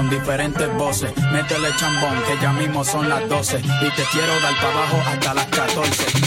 con diferentes voces. Métele chambón, que ya mismo son las 12 y te quiero dar para abajo hasta las 14.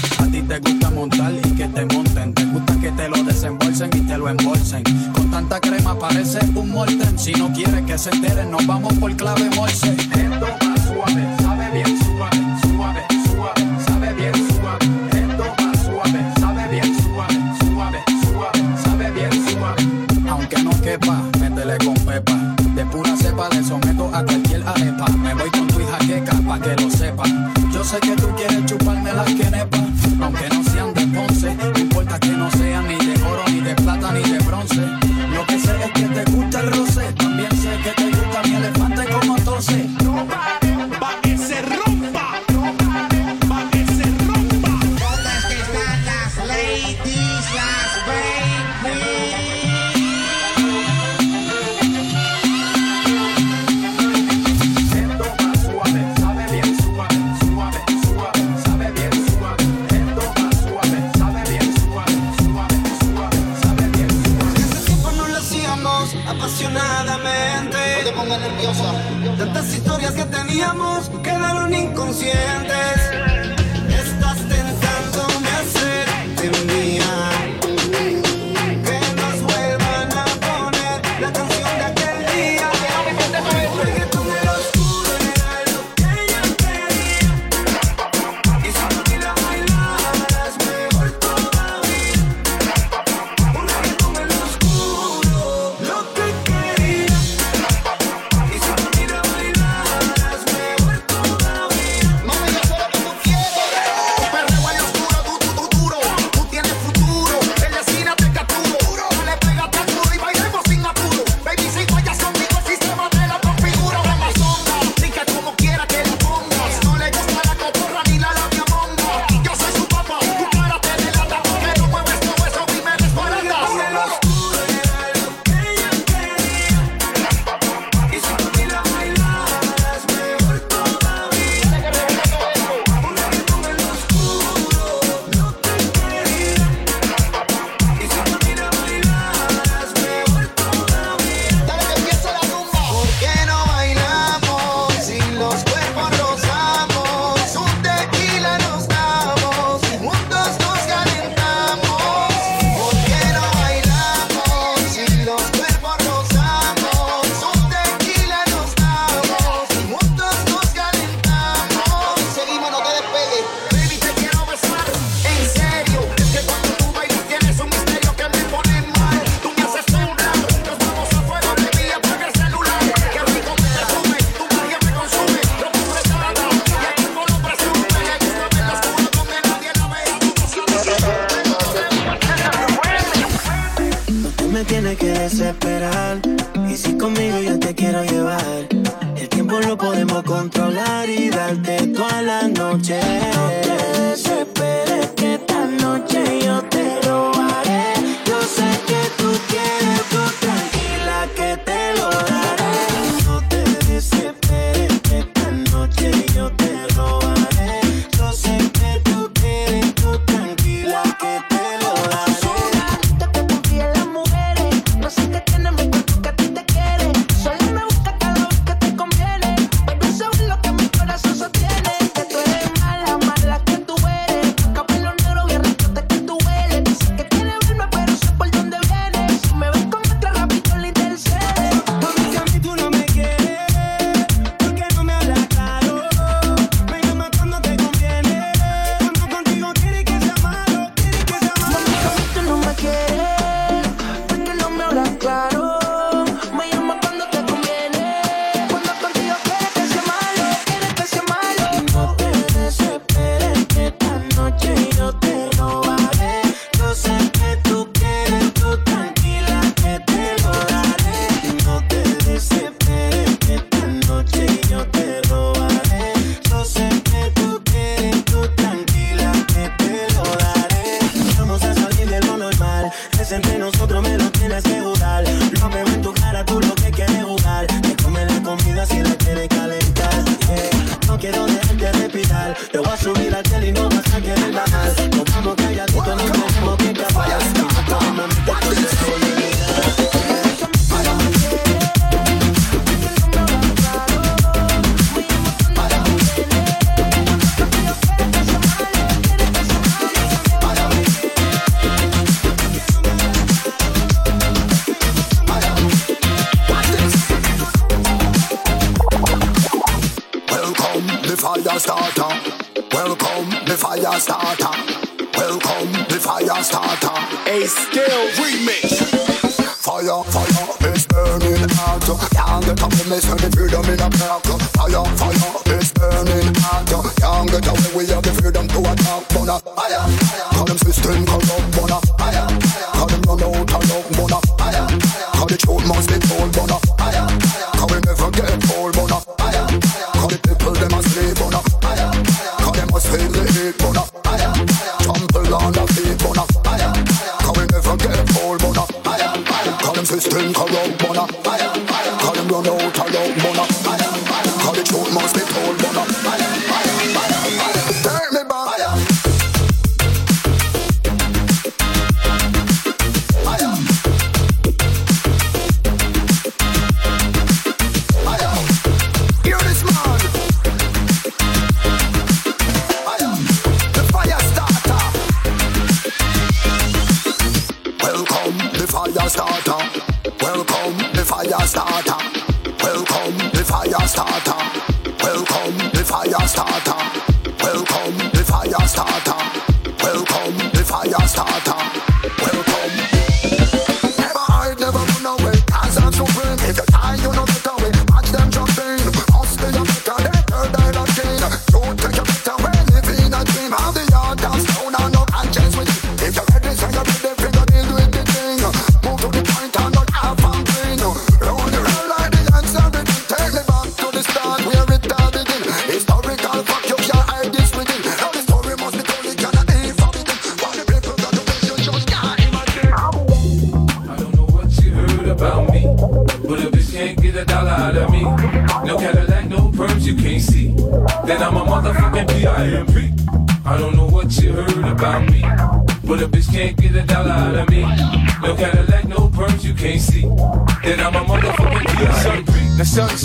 fire starter.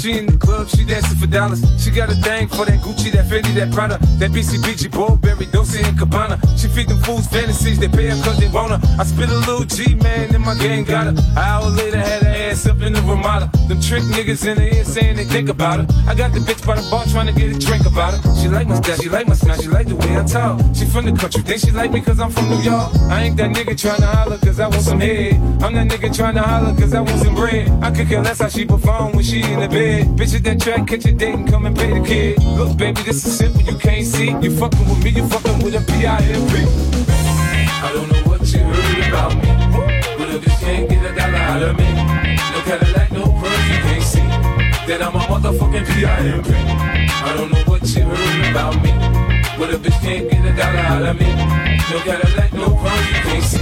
She in the club, she dancing for dollars. She got a thing for that Gucci, that Fendi, that Prada, that BCBG, Burberry, Dolce and Gabbana. She feed them fools fantasies, they pay her cause they her. I spit a little G, man, and my gang got her. An hour later, had her ass up in the Ramada. Them trick niggas in the ear saying they think about her. I got the bitch by the bar trying to get a drink about her. She like my style, she like my smile, she like the way I talk. She from the country, think she like me cause I'm from New York. I ain't that nigga trying to holler cause I want some head. I'm that nigga trying to holler cause I want some bread. I could care less how she perform when she in the bed. Bitch at that track, catch a date and come and pay the kid. Look, baby, this is simple, you can't see. You fucking with me, you fucking with a I don't know what you heard about me, but a bitch can't get a dollar out of me. No Cadillac, no pearls, you can't see that I'm a motherfucking P.I.M.P. I don't know what you heard about me, but a bitch can't get a dollar out of me. No Cadillac, no pearls, you can't see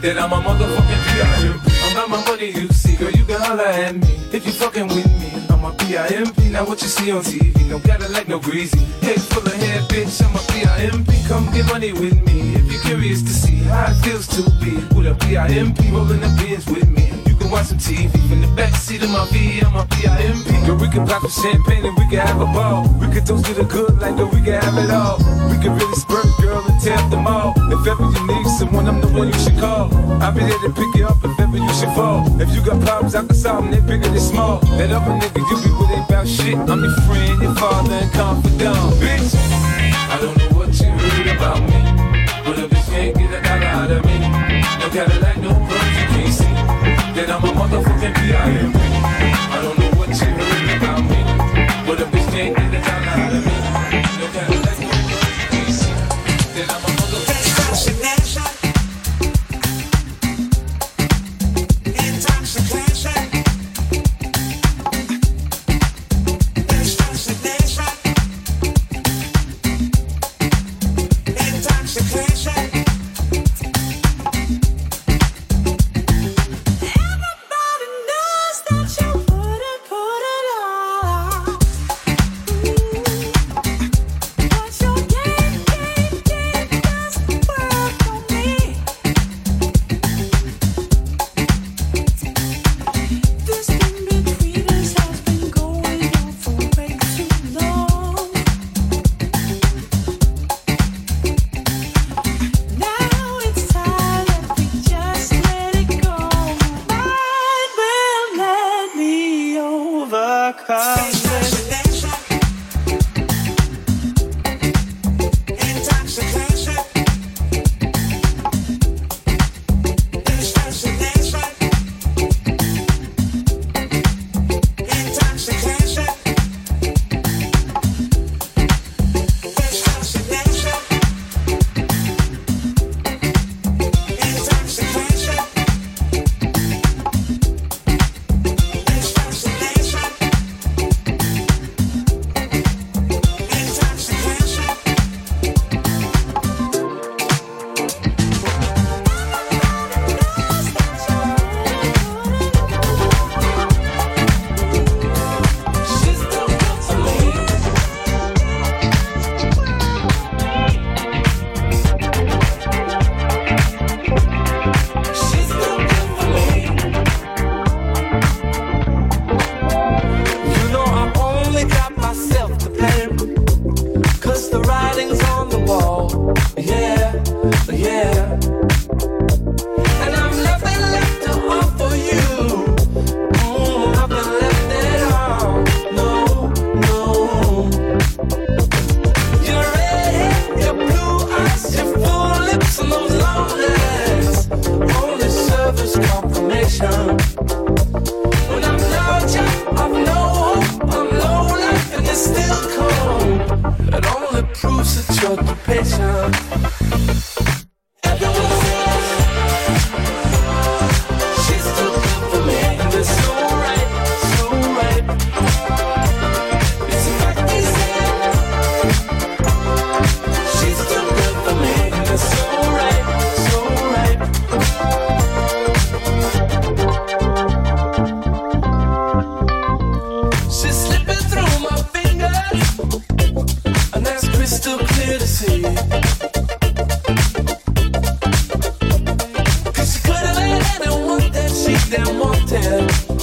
that I'm a motherfucking P.I.M.P. I'm about my money, you see, girl, you can holler at me if you fucking with me. I'm a P.I.M.P. Now what you see on TV, no like no greasy. Head full of hair, bitch, I'm a P.I.M.P. Come get money with me if you're curious to see how it feels to be with a P.I.M.P. rolling the Benz with me. Watch some TV in the back seat of my V. I'm a P.I.M.P. Girl, we can pop some champagne and we can have a ball. We can toast to the good like girl, we can have it all. We can really spurt, girl, and tap up the mall. If ever you need someone, I'm the one you should call. I'll be there to pick you up if ever you should fall. If you got problems, I can solve them, they bigger than small. That other nigga, you be with about shit. I'm your friend, your father, and confidant, bitch. I don't know what you heard about me, but a bitch can't get a dollar out of me. No Cadillac, I'm a motherfucking P.I.M.P. wanted.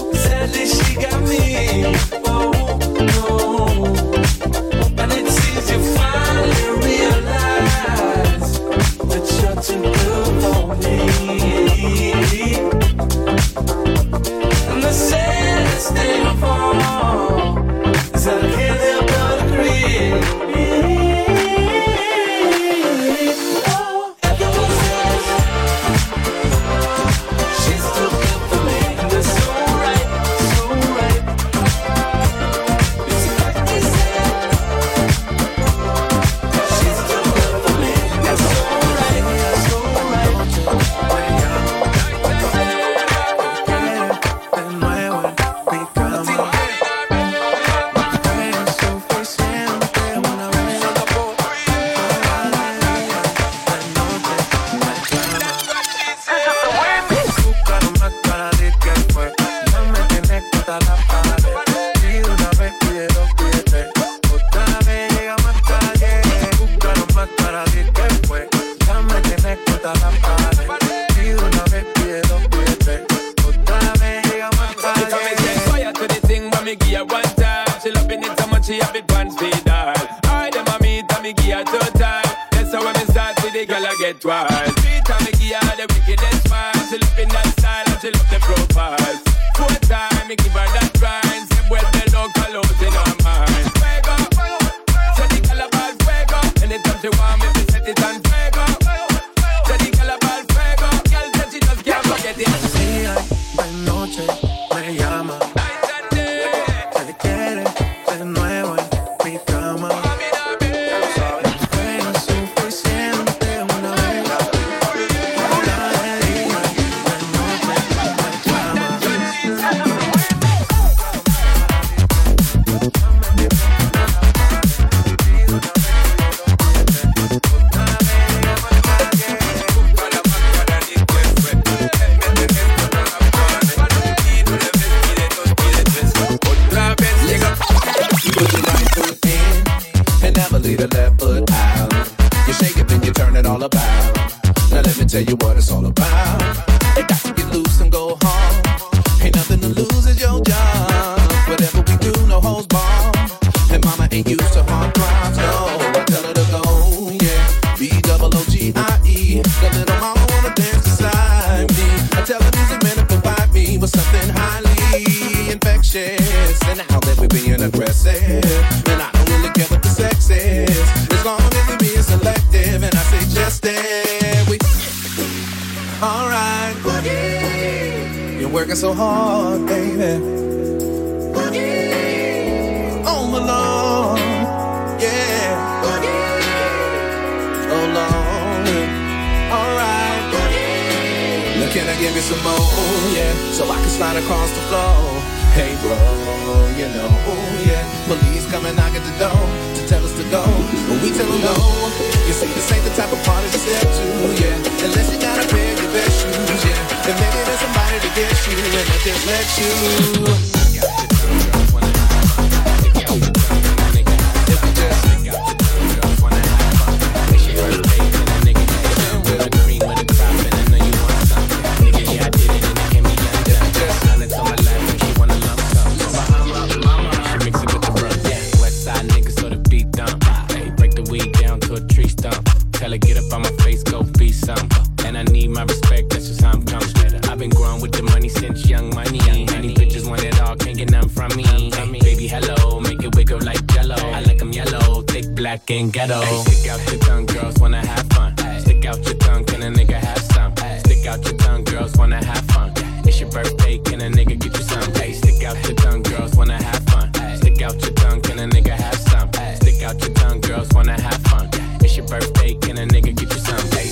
back in ghetto. Ay, stick out your tongue, girls wanna have fun. Ay, stick out your tongue, can a nigga have some? Ay, stick out your tongue, girls wanna have fun. It's your birthday, can a nigga get you some? Hey, stick out your tongue, girls wanna have fun. Stick out your tongue, can a nigga have some? Stick out your tongue, girls wanna have fun. It's your birthday, can a nigga get you some? Hey.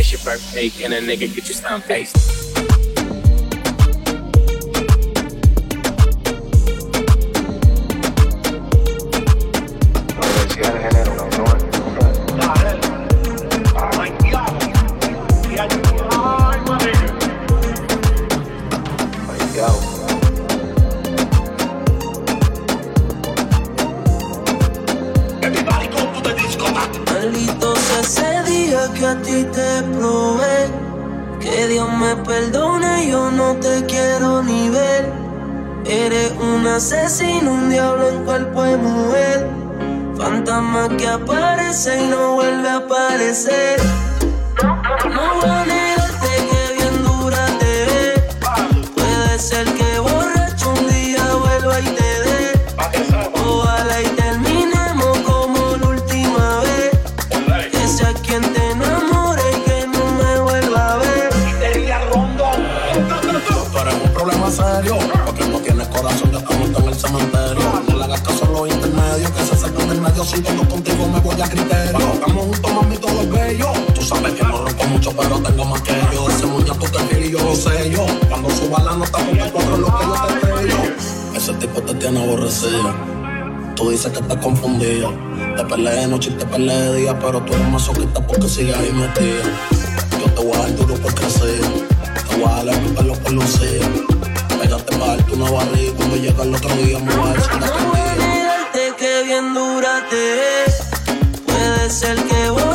It's your birthday, can a nigga get you some? face? desaparece y no vuelve a aparecer. pero tengo más que yo. Ese muñeco que es y yo lo sé yo. Cuando suba la nota, porque cuatro lo que yo te yo. Ese tipo te tiene aborrecido. Tú dices que estás confundido. Te peleé de noche y te peleé de día, pero tú eres masoquista porque sigues ahí metida. Yo te voy a dar duro por crecer. Te voy a dar el pelo por lucir. Pégate para darte una barriga cuando llega el otro día me vas a decir que bien dura te. Puede ser que vos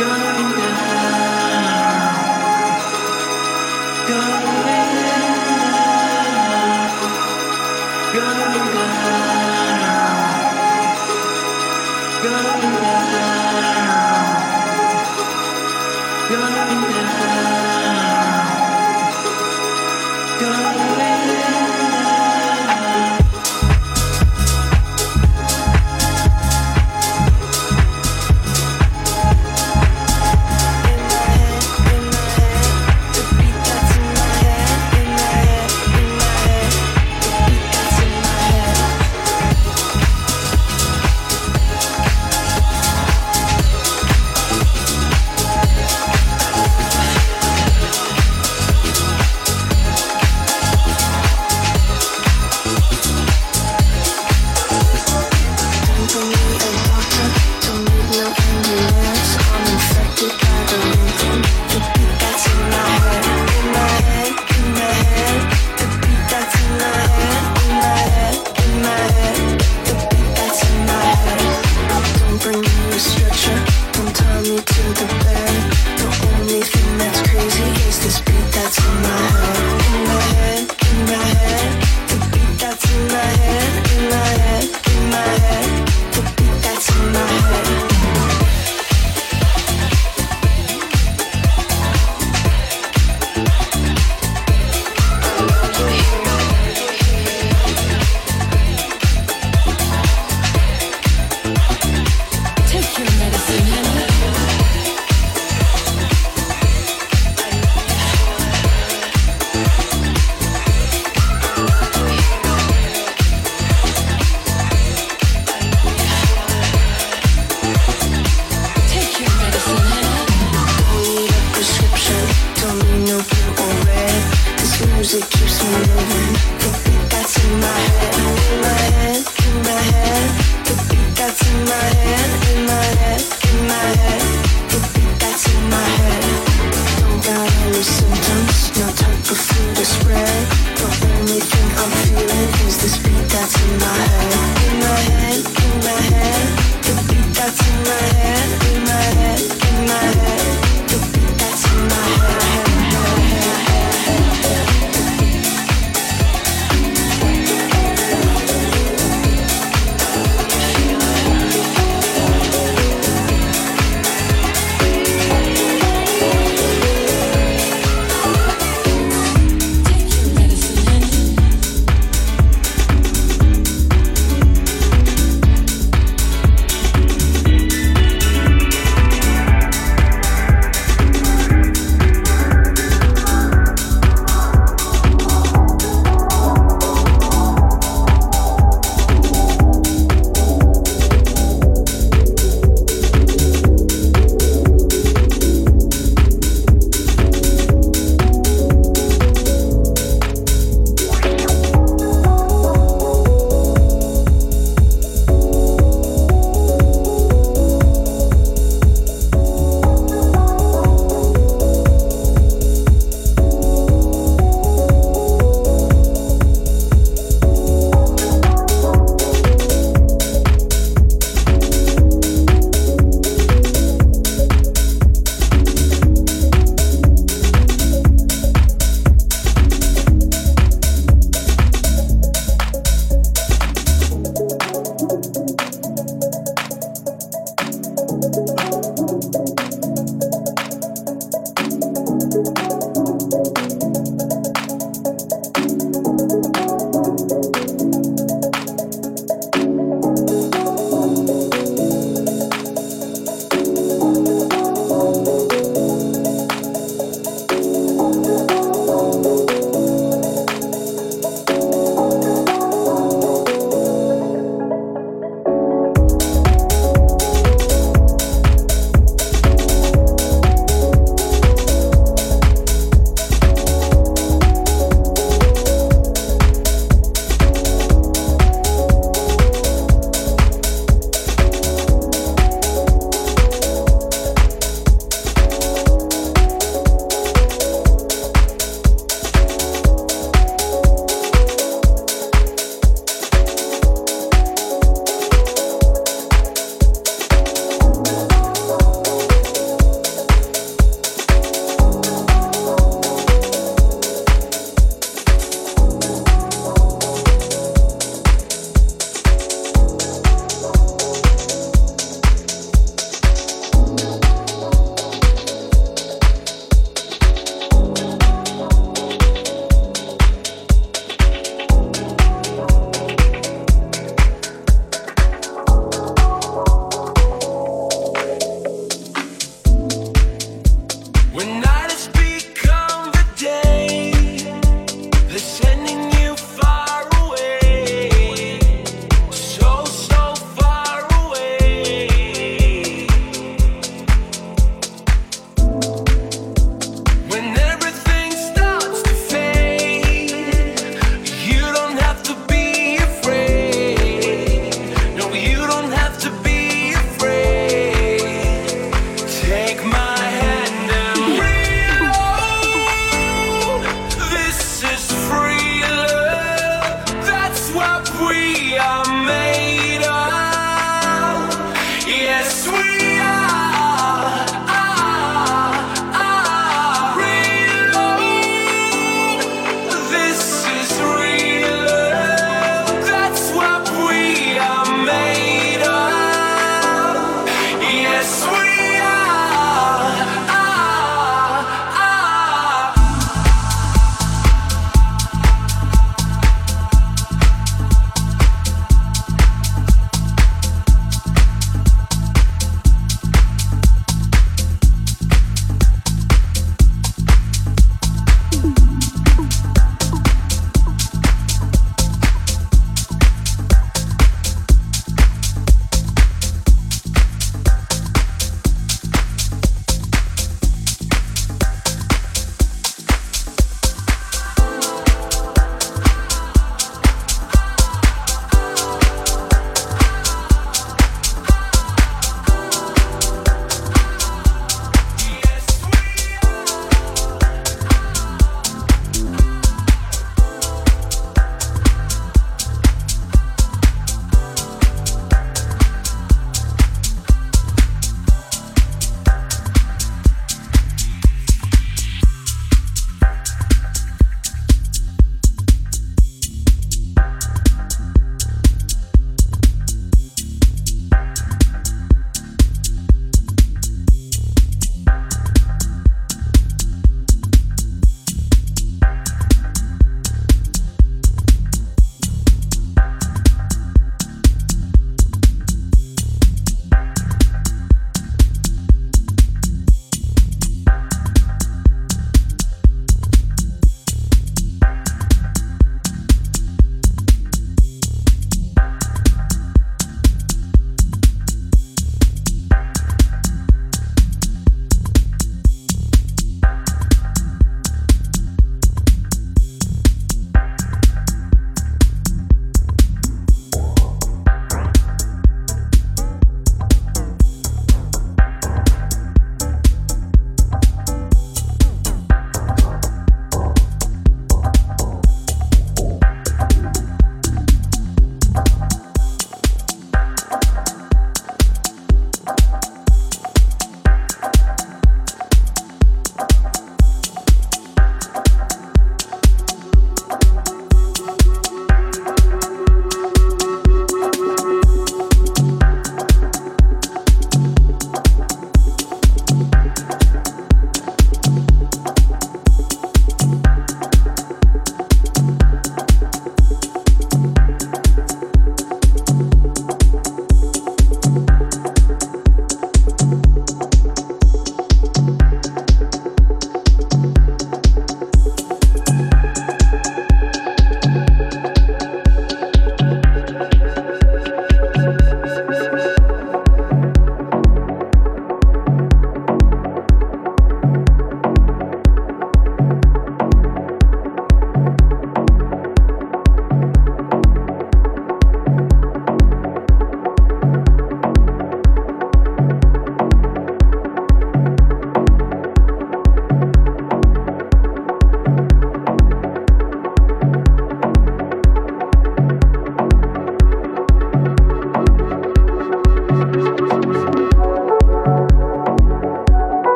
Thank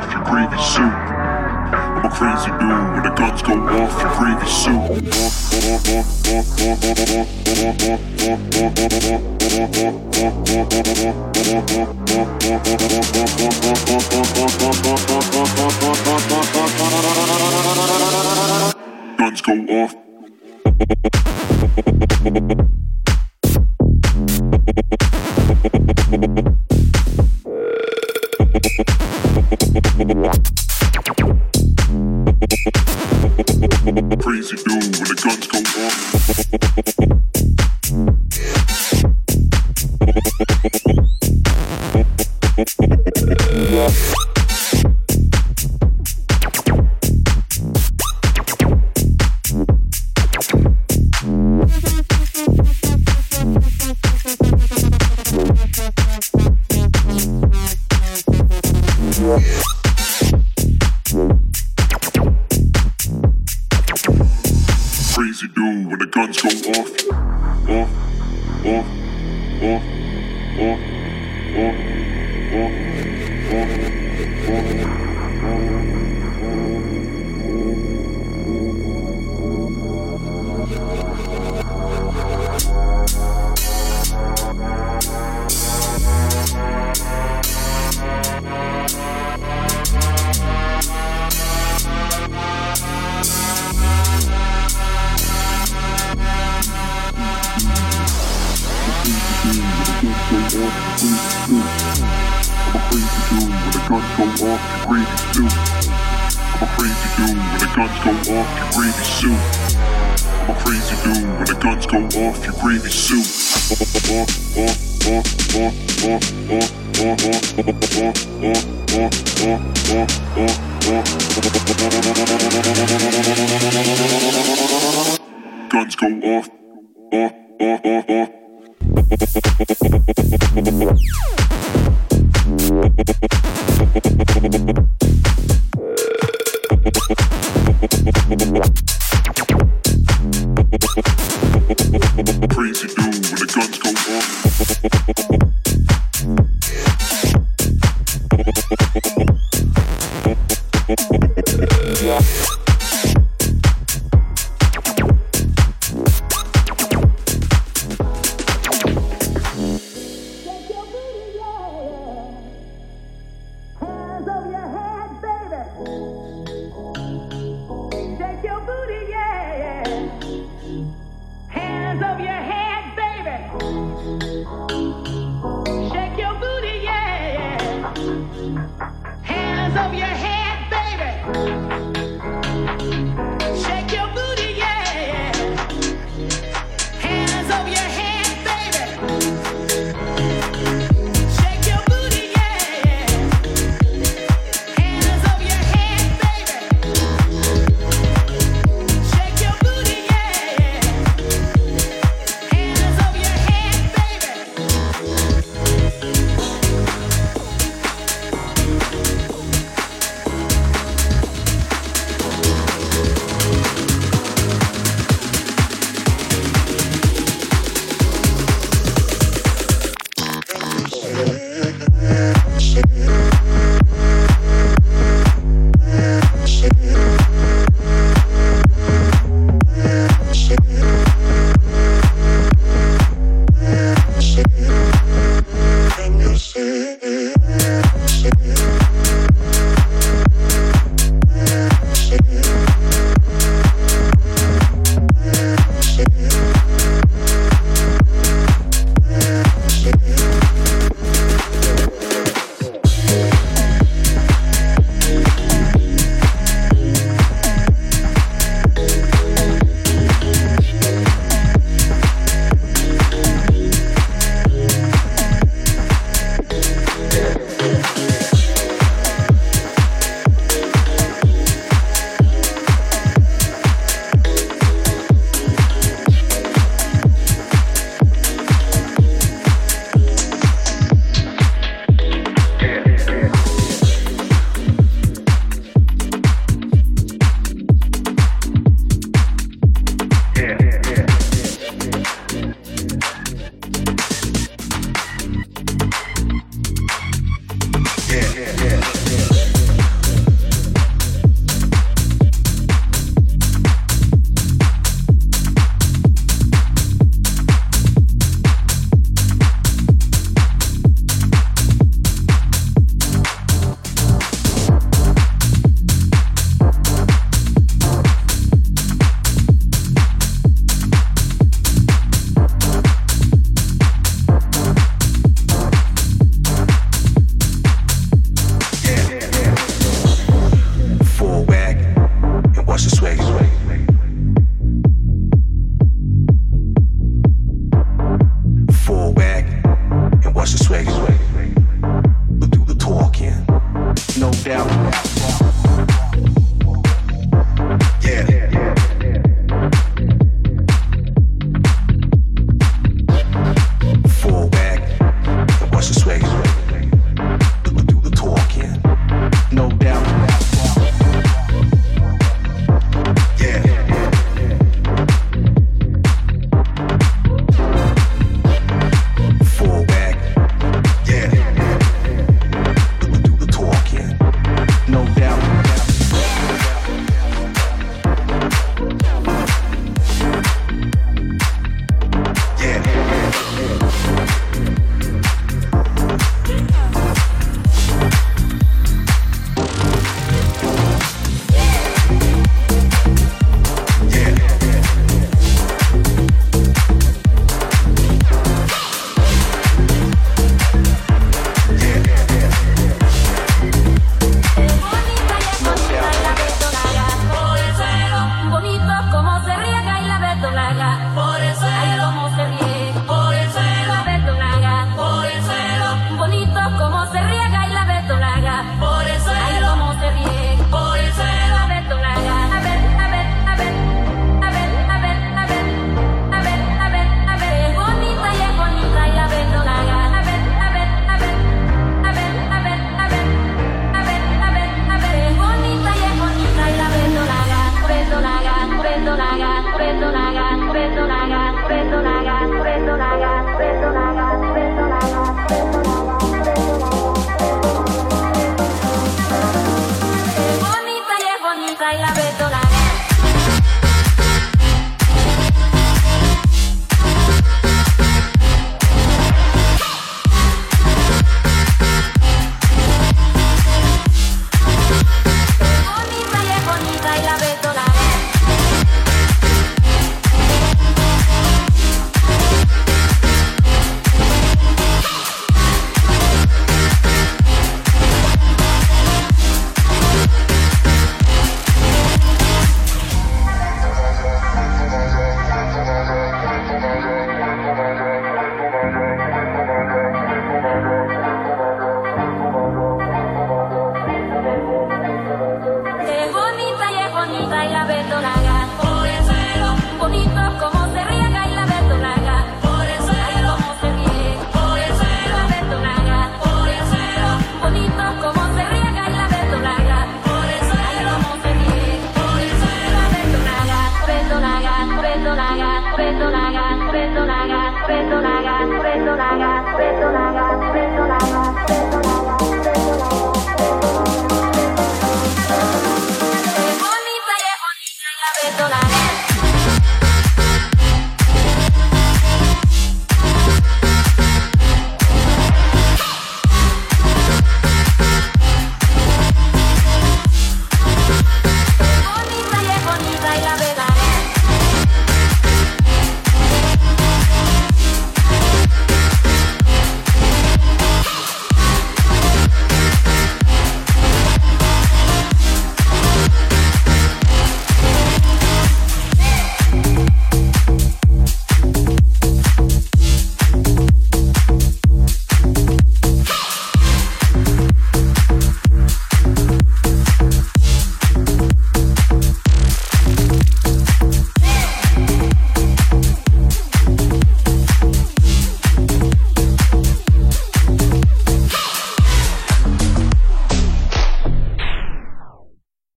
Off, you gravy soup. I'm a crazy dude when the guns go off, your gravy soup. Guns go off. I'm a crazy dude when the guns go off, your gravy soup. I'm a crazy dude when the guns go off, your gravy soup. Guns go off. off, off, off, off. Crazy dude when the guns go off. Hands over your head, baby. Shake your booty, yeah. Hands over your head, baby. Shake your booty, yeah. Hands over your head. now.